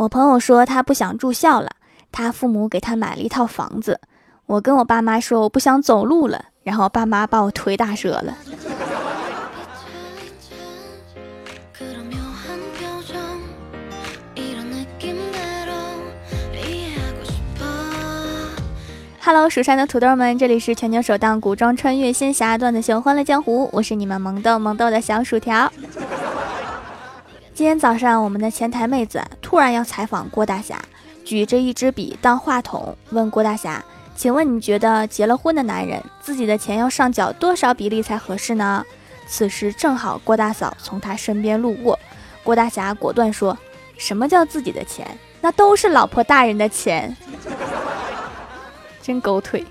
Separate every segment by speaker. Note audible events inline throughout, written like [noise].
Speaker 1: 我朋友说他不想住校了，他父母给他买了一套房子。我跟我爸妈说我不想走路了，然后爸妈把我腿打折了。Hello，蜀山的土豆们，这里是全球首档古装穿越仙侠段子秀《欢乐江湖》，我是你们萌豆萌豆的小薯条。今天早上，我们的前台妹子突然要采访郭大侠，举着一支笔当话筒，问郭大侠：“请问你觉得结了婚的男人自己的钱要上缴多少比例才合适呢？”此时正好郭大嫂从他身边路过，郭大侠果断说：“什么叫自己的钱？那都是老婆大人的钱。”真狗腿！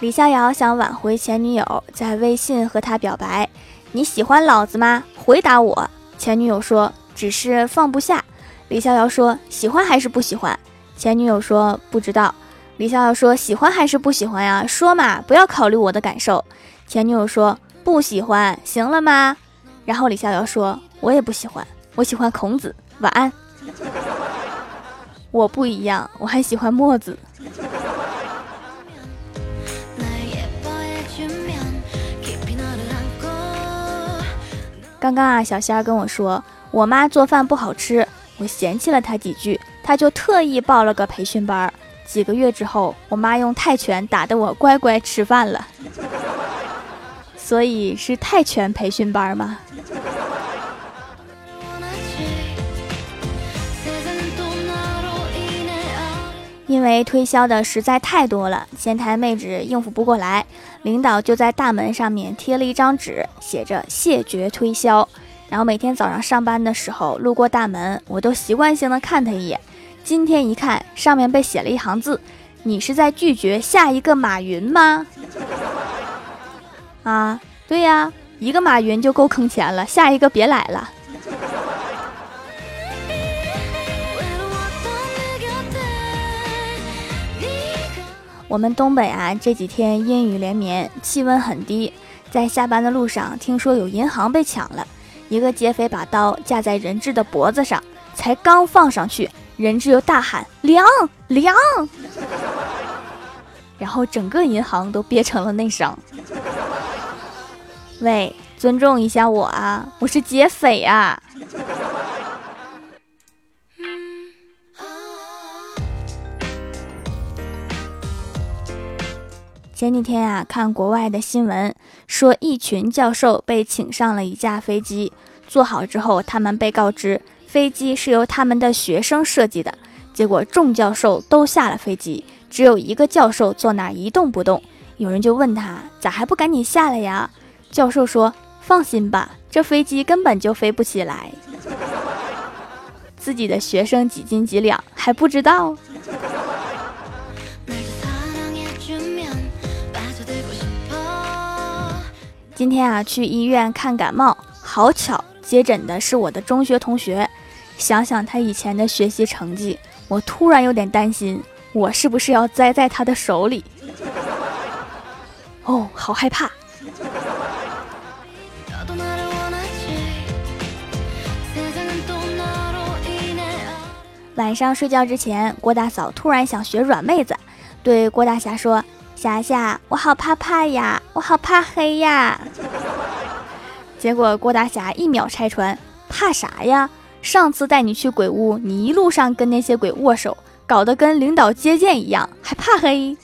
Speaker 1: 李逍遥想挽回前女友，在微信和她表白：“你喜欢老子吗？回答我。”前女友说：“只是放不下。”李逍遥说：“喜欢还是不喜欢？”前女友说：“不知道。”李逍遥说：“喜欢还是不喜欢呀？说嘛，不要考虑我的感受。”前女友说：“不喜欢，行了吗？”然后李逍遥说：“我也不喜欢。”我喜欢孔子，晚安。[laughs] 我不一样，我还喜欢墨子。刚刚啊，小仙儿跟我说，我妈做饭不好吃，我嫌弃了她几句，她就特意报了个培训班。几个月之后，我妈用泰拳打得我乖乖吃饭了。所以是泰拳培训班吗？因为推销的实在太多了，前台妹纸应付不过来，领导就在大门上面贴了一张纸，写着“谢绝推销”。然后每天早上上班的时候路过大门，我都习惯性的看他一眼。今天一看，上面被写了一行字：“你是在拒绝下一个马云吗？”啊，对呀，一个马云就够坑钱了，下一个别来了。我们东北啊，这几天阴雨连绵，气温很低。在下班的路上，听说有银行被抢了，一个劫匪把刀架在人质的脖子上，才刚放上去，人质又大喊“凉凉”，然后整个银行都憋成了内伤。[laughs] 喂，尊重一下我啊，我是劫匪啊！前几天啊，看国外的新闻，说一群教授被请上了一架飞机，坐好之后，他们被告知飞机是由他们的学生设计的。结果众教授都下了飞机，只有一个教授坐那儿一动不动。有人就问他，咋还不赶紧下来呀？教授说：“放心吧，这飞机根本就飞不起来。[laughs] 自己的学生几斤几两还不知道。”今天啊，去医院看感冒，好巧，接诊的是我的中学同学。想想他以前的学习成绩，我突然有点担心，我是不是要栽在他的手里？哦，好害怕。晚上睡觉之前，郭大嫂突然想学软妹子，对郭大侠说。霞霞，我好怕怕呀，我好怕黑呀。结果郭大侠一秒拆穿，怕啥呀？上次带你去鬼屋，你一路上跟那些鬼握手，搞得跟领导接见一样，还怕黑？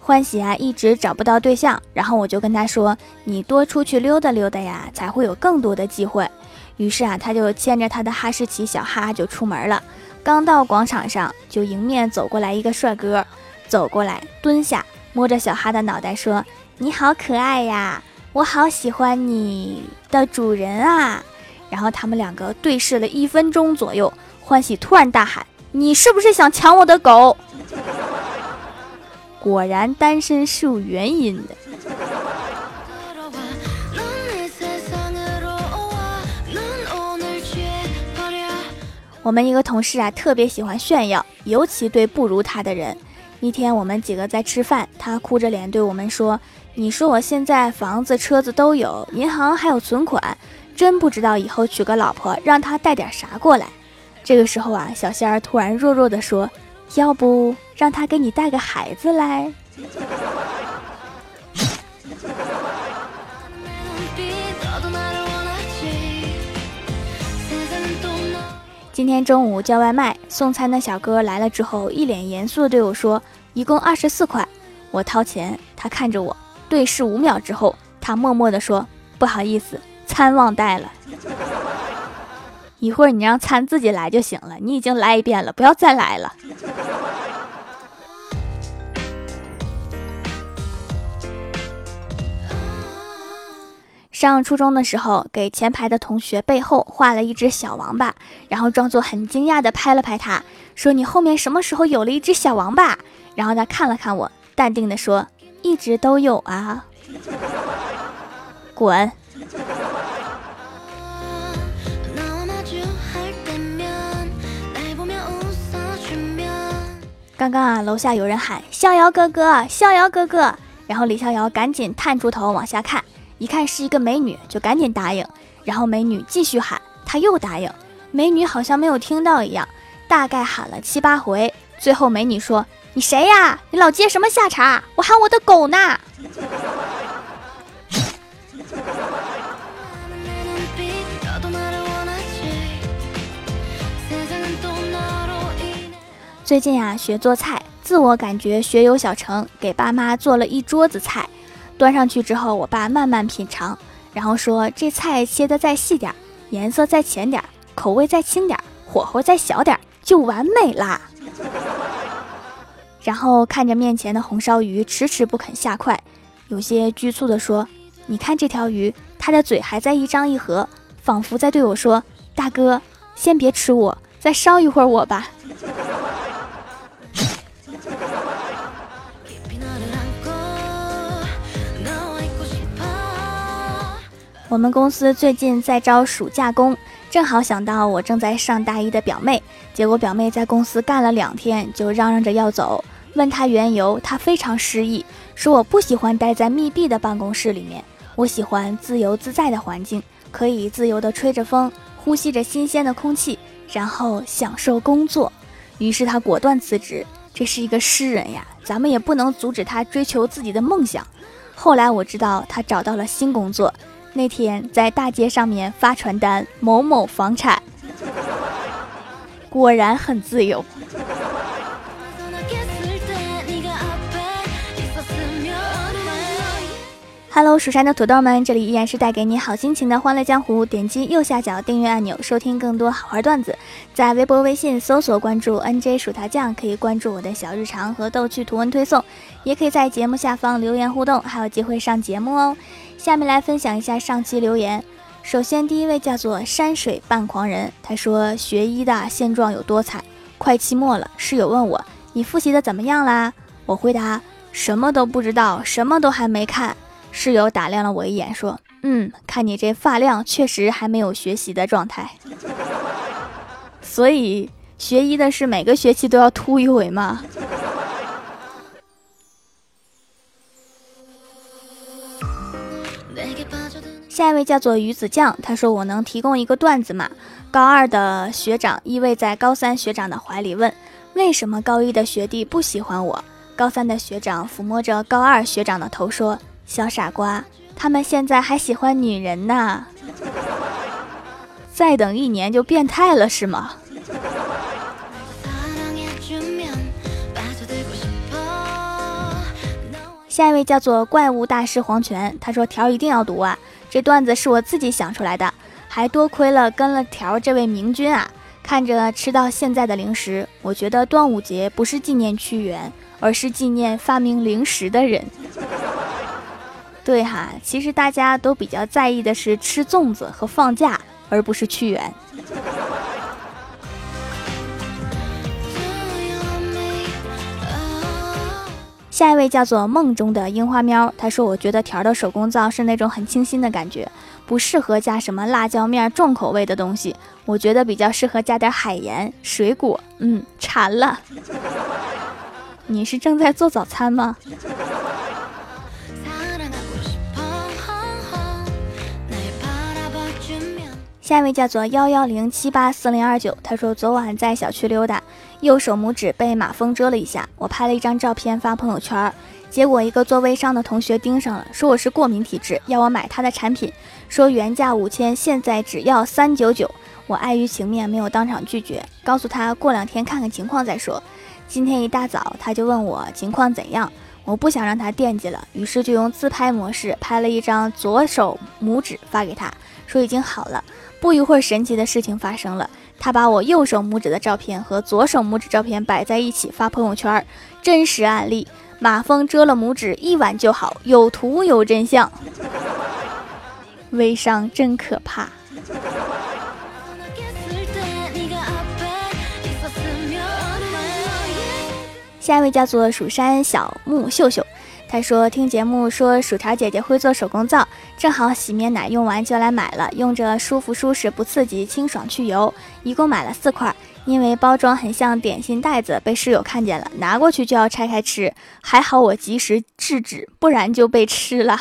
Speaker 1: 欢喜啊，一直找不到对象，然后我就跟他说：“你多出去溜达溜达呀，才会有更多的机会。”于是啊，他就牵着他的哈士奇小哈就出门了。刚到广场上，就迎面走过来一个帅哥，走过来蹲下，摸着小哈的脑袋说：“你好可爱呀，我好喜欢你的主人啊。”然后他们两个对视了一分钟左右，欢喜突然大喊：“你是不是想抢我的狗？”果然单身是有原因的。我们一个同事啊，特别喜欢炫耀，尤其对不如他的人。一天，我们几个在吃饭，他哭着脸对我们说：“你说我现在房子、车子都有，银行还有存款，真不知道以后娶个老婆让他带点啥过来。”这个时候啊，小仙儿突然弱弱的说：“要不让他给你带个孩子来。”今天中午叫外卖，送餐的小哥来了之后，一脸严肃的对我说：“一共二十四块。”我掏钱，他看着我，对视五秒之后，他默默的说：“不好意思，餐忘带了。[laughs] ”一会儿你让餐自己来就行了，你已经来一遍了，不要再来了。上初中的时候，给前排的同学背后画了一只小王八，然后装作很惊讶的拍了拍他，说：“你后面什么时候有了一只小王八？”然后他看了看我，淡定的说：“一直都有啊。”滚！刚刚啊，楼下有人喊：“逍遥哥哥，逍遥哥哥！”然后李逍遥赶紧探出头往下看。一看是一个美女，就赶紧答应。然后美女继续喊，他又答应。美女好像没有听到一样，大概喊了七八回。最后美女说：“你谁呀？你老接什么下茬？我喊我的狗呢。[laughs] ”最近啊，学做菜，自我感觉学有小成，给爸妈做了一桌子菜。端上去之后，我爸慢慢品尝，然后说：“这菜切得再细点，颜色再浅点，口味再轻点，火候再小点，就完美啦。[laughs] ”然后看着面前的红烧鱼，迟迟不肯下筷，有些局促地说：“你看这条鱼，它的嘴还在一张一合，仿佛在对我说：‘大哥，先别吃我，再烧一会儿我吧。’”我们公司最近在招暑假工，正好想到我正在上大一的表妹，结果表妹在公司干了两天就嚷嚷着要走。问她缘由，她非常失意，说我不喜欢待在密闭的办公室里面，我喜欢自由自在的环境，可以自由地吹着风，呼吸着新鲜的空气，然后享受工作。于是她果断辞职。这是一个诗人呀，咱们也不能阻止他追求自己的梦想。后来我知道他找到了新工作。那天在大街上面发传单，某某房产，果然很自由。Hello，蜀山的土豆们，这里依然是带给你好心情的欢乐江湖。点击右下角订阅按钮，收听更多好玩段子。在微博、微信搜索关注 NJ 薯条酱，可以关注我的小日常和逗趣图文推送，也可以在节目下方留言互动，还有机会上节目哦。下面来分享一下上期留言。首先，第一位叫做山水半狂人，他说学医的现状有多惨？快期末了，室友问我你复习的怎么样啦？我回答什么都不知道，什么都还没看。室友打量了我一眼，说：“嗯，看你这发量，确实还没有学习的状态。[laughs] 所以学医的是每个学期都要秃一回吗？”下一位叫做鱼子酱，他说：“我能提供一个段子吗？高二的学长依偎在高三学长的怀里，问为什么高一的学弟不喜欢我？高三的学长抚摸着高二学长的头说。”小傻瓜，他们现在还喜欢女人呢，再等一年就变态了是吗？下一位叫做怪物大师黄泉，他说条一定要读啊，这段子是我自己想出来的，还多亏了跟了条这位明君啊。看着吃到现在的零食，我觉得端午节不是纪念屈原，而是纪念发明零食的人。对哈，其实大家都比较在意的是吃粽子和放假，而不是屈原。下一位叫做梦中的樱花喵，他说：“我觉得条的手工皂是那种很清新的感觉，不适合加什么辣椒面重口味的东西。我觉得比较适合加点海盐、水果。嗯，馋了。[laughs] 你是正在做早餐吗？下一位叫做幺幺零七八四零二九，他说昨晚在小区溜达，右手拇指被马蜂蛰了一下，我拍了一张照片发朋友圈，结果一个做微商的同学盯上了，说我是过敏体质，要我买他的产品，说原价五千，现在只要三九九。我碍于情面没有当场拒绝，告诉他过两天看看情况再说。今天一大早他就问我情况怎样，我不想让他惦记了，于是就用自拍模式拍了一张左手拇指发给他，说已经好了。不一会儿，神奇的事情发生了。他把我右手拇指的照片和左手拇指照片摆在一起发朋友圈，真实案例：马蜂蛰了拇指，一晚就好。有图有真相，微商真可怕。下一位叫做蜀山小木秀秀。他说：“听节目说薯条姐姐会做手工皂，正好洗面奶用完就来买了，用着舒服舒适不刺激，清爽去油。一共买了四块，因为包装很像点心袋子，被室友看见了，拿过去就要拆开吃，还好我及时制止，不然就被吃了。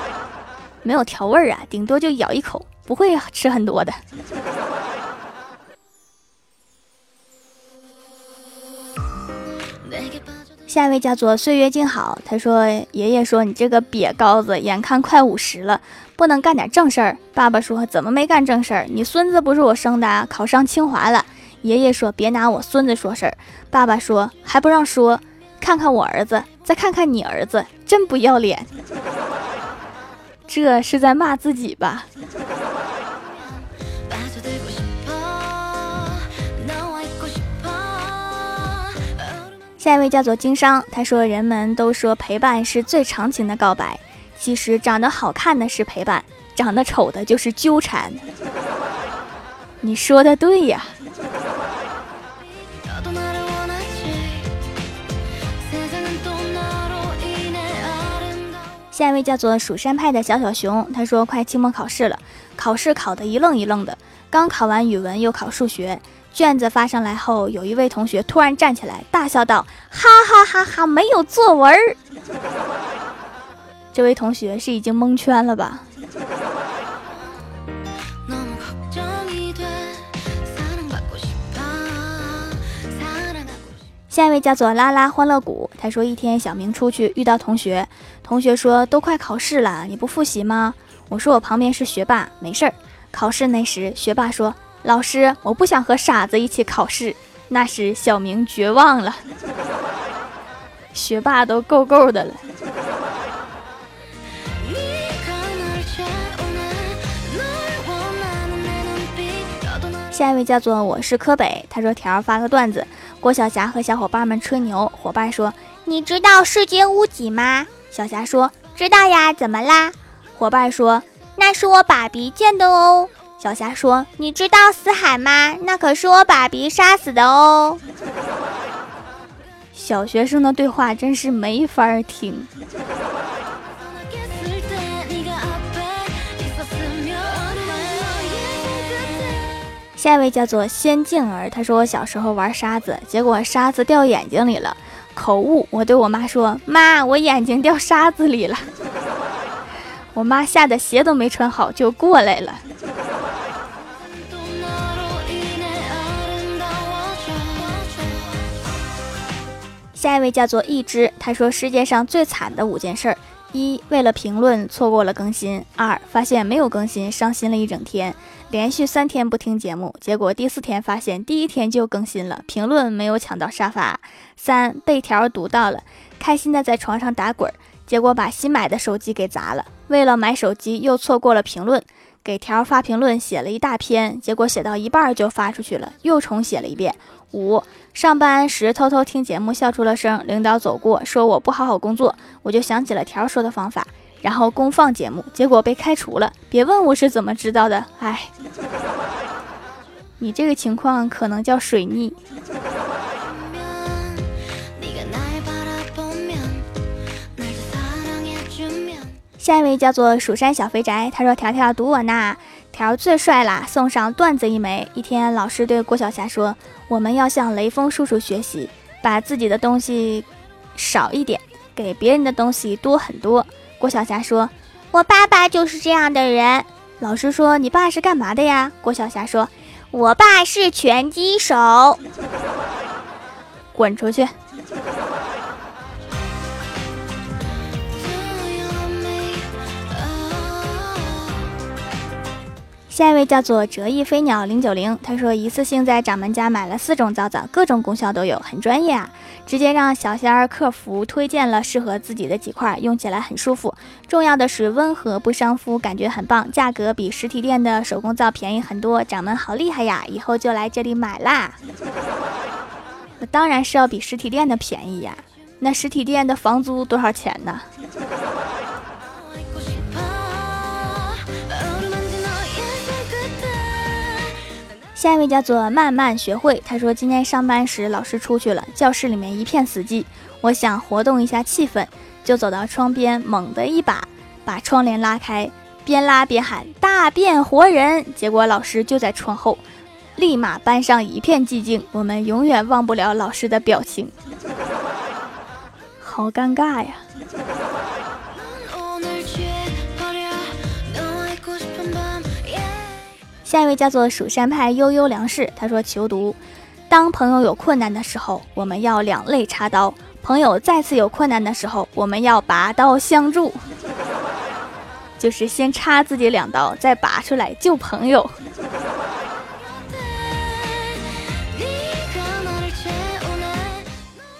Speaker 1: [laughs] 没有调味儿啊，顶多就咬一口，不会吃很多的。”下一位叫做岁月静好，他说：“爷爷说你这个瘪羔子，眼看快五十了，不能干点正事儿。”爸爸说：“怎么没干正事儿？你孙子不是我生的，考上清华了。”爷爷说：“别拿我孙子说事儿。”爸爸说：“还不让说？看看我儿子，再看看你儿子，真不要脸。”这是在骂自己吧？下一位叫做经商，他说：“人们都说陪伴是最长情的告白，其实长得好看的是陪伴，长得丑的就是纠缠。[laughs] ”你说的对呀。下一位叫做蜀山派的小小熊，他说：“快期末考试了，考试考得一愣一愣的，刚考完语文，又考数学。”卷子发上来后，有一位同学突然站起来，大笑道：“哈哈哈哈，没有作文。[laughs] ”这位同学是已经蒙圈了吧？下一位叫做拉拉欢乐谷，他说一天小明出去遇到同学，同学说都快考试了，你不复习吗？我说我旁边是学霸，没事儿。考试那时，学霸说。老师，我不想和傻子一起考试。那时小明绝望了，[laughs] 学霸都够够的了。下一位叫做我是柯北，他说条发个段子：郭晓霞和小伙伴们吹牛，伙伴说你知道世界屋脊吗？小霞说知道呀，怎么啦？伙伴说那是我爸比建的哦。小霞说：“你知道死海吗？那可是我爸比杀死的哦。[laughs] ”小学生的对话真是没法听。下一位叫做仙静儿，她说：“我小时候玩沙子，结果沙子掉眼睛里了，口误。我对我妈说：‘妈，我眼睛掉沙子里了。’我妈吓得鞋都没穿好就过来了。”下一位叫做一只，他说世界上最惨的五件事儿：一、为了评论错过了更新；二、发现没有更新，伤心了一整天，连续三天不听节目，结果第四天发现第一天就更新了，评论没有抢到沙发；三、被条读到了，开心的在床上打滚，结果把新买的手机给砸了，为了买手机又错过了评论。给条发评论写了一大篇，结果写到一半就发出去了，又重写了一遍。五上班时偷偷听节目笑出了声，领导走过说我不好好工作，我就想起了条说的方法，然后公放节目，结果被开除了。别问我是怎么知道的，哎，[laughs] 你这个情况可能叫水逆。下一位叫做蜀山小肥宅，他说：“条条读我呢，条最帅啦，送上段子一枚。”一天，老师对郭晓霞说：“我们要向雷锋叔叔学习，把自己的东西少一点，给别人的东西多很多。”郭晓霞说：“我爸爸就是这样的人。”老师说：“你爸是干嘛的呀？”郭晓霞说：“我爸是拳击手。”滚出去！下一位叫做折翼飞鸟零九零，他说一次性在掌门家买了四种皂皂，各种功效都有，很专业啊！直接让小仙儿客服推荐了适合自己的几块，用起来很舒服。重要的是温和不伤肤，感觉很棒，价格比实体店的手工皂便宜很多。掌门好厉害呀，以后就来这里买啦！那 [laughs] 当然是要比实体店的便宜呀，那实体店的房租多少钱呢？下一位叫做慢慢学会，他说今天上班时老师出去了，教室里面一片死寂，我想活动一下气氛，就走到窗边，猛地一把把窗帘拉开，边拉边喊大变活人，结果老师就在窗后，立马班上一片寂静，我们永远忘不了老师的表情，好尴尬呀。下一位叫做蜀山派悠悠粮食，他说求读：当朋友有困难的时候，我们要两肋插刀；朋友再次有困难的时候，我们要拔刀相助，[laughs] 就是先插自己两刀，再拔出来救朋友。